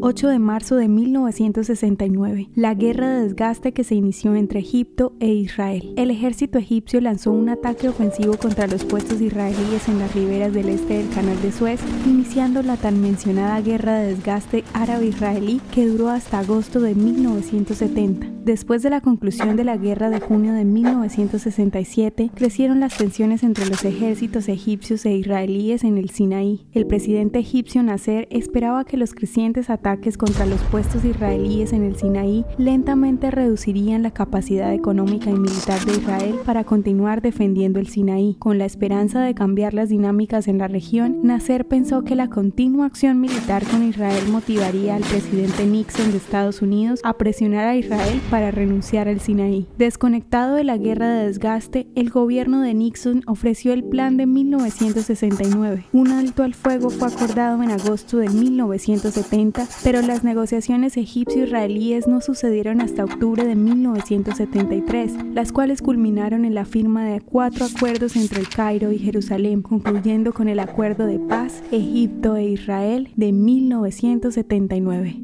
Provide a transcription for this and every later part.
8 de marzo de 1969, la guerra de desgaste que se inició entre Egipto e Israel. El ejército egipcio lanzó un ataque ofensivo contra los puestos israelíes en las riberas del este del canal de Suez, iniciando la tan mencionada guerra de desgaste árabe-israelí que duró hasta agosto de 1970. Después de la conclusión de la guerra de junio de 1967, crecieron las tensiones entre los ejércitos egipcios e israelíes en el Sinaí. El presidente egipcio Nasser esperaba que los crecientes ataques ataques contra los puestos israelíes en el Sinaí lentamente reducirían la capacidad económica y militar de Israel para continuar defendiendo el Sinaí. Con la esperanza de cambiar las dinámicas en la región, Nasser pensó que la continua acción militar con Israel motivaría al presidente Nixon de Estados Unidos a presionar a Israel para renunciar al Sinaí. Desconectado de la guerra de desgaste, el gobierno de Nixon ofreció el plan de 1969. Un alto al fuego fue acordado en agosto de 1970 pero las negociaciones egipcio-israelíes no sucedieron hasta octubre de 1973, las cuales culminaron en la firma de cuatro acuerdos entre el Cairo y Jerusalén, concluyendo con el Acuerdo de Paz Egipto e Israel de 1979.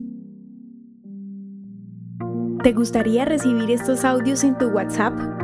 ¿Te gustaría recibir estos audios en tu WhatsApp?